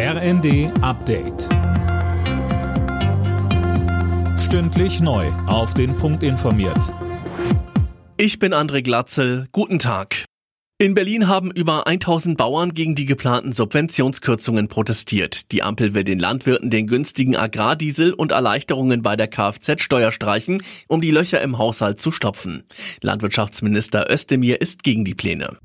RND Update. Stündlich neu. Auf den Punkt informiert. Ich bin André Glatzel. Guten Tag. In Berlin haben über 1000 Bauern gegen die geplanten Subventionskürzungen protestiert. Die Ampel will den Landwirten den günstigen Agrardiesel und Erleichterungen bei der Kfz-Steuer streichen, um die Löcher im Haushalt zu stopfen. Landwirtschaftsminister Özdemir ist gegen die Pläne.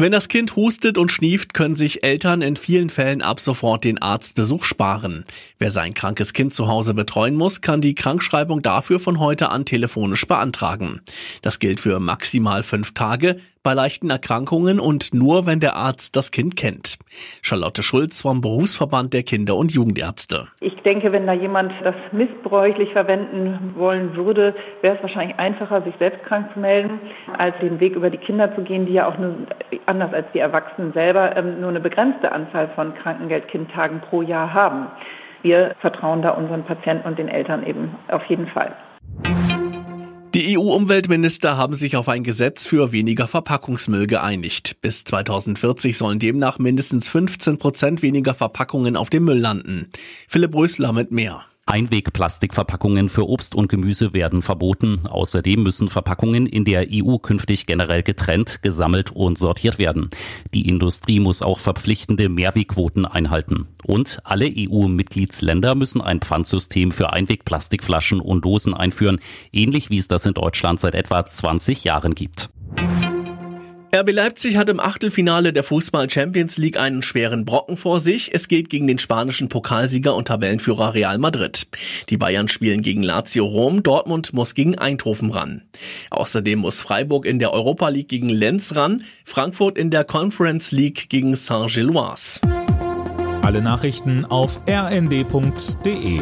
Wenn das Kind hustet und schnieft, können sich Eltern in vielen Fällen ab sofort den Arztbesuch sparen. Wer sein krankes Kind zu Hause betreuen muss, kann die Krankschreibung dafür von heute an telefonisch beantragen. Das gilt für maximal fünf Tage, bei leichten Erkrankungen und nur, wenn der Arzt das Kind kennt. Charlotte Schulz vom Berufsverband der Kinder- und Jugendärzte. Ich denke, wenn da jemand das missbräuchlich verwenden wollen würde, wäre es wahrscheinlich einfacher, sich selbst krank zu melden, als den Weg über die Kinder zu gehen, die ja auch nur, anders als die Erwachsenen selber ähm, nur eine begrenzte Anzahl von Krankengeld-Kindtagen pro Jahr haben. Wir vertrauen da unseren Patienten und den Eltern eben auf jeden Fall. Die EU-Umweltminister haben sich auf ein Gesetz für weniger Verpackungsmüll geeinigt. Bis 2040 sollen demnach mindestens 15 Prozent weniger Verpackungen auf dem Müll landen. Philipp Rösler mit mehr. Einwegplastikverpackungen für Obst und Gemüse werden verboten. Außerdem müssen Verpackungen in der EU künftig generell getrennt, gesammelt und sortiert werden. Die Industrie muss auch verpflichtende Mehrwegquoten einhalten. Und alle EU-Mitgliedsländer müssen ein Pfandsystem für Einwegplastikflaschen und Dosen einführen, ähnlich wie es das in Deutschland seit etwa 20 Jahren gibt. RB Leipzig hat im Achtelfinale der Fußball Champions League einen schweren Brocken vor sich. Es geht gegen den spanischen Pokalsieger und Tabellenführer Real Madrid. Die Bayern spielen gegen Lazio Rom, Dortmund muss gegen Eindhoven ran. Außerdem muss Freiburg in der Europa League gegen Lenz ran, Frankfurt in der Conference League gegen Saint-Gilloise. Alle Nachrichten auf rnd.de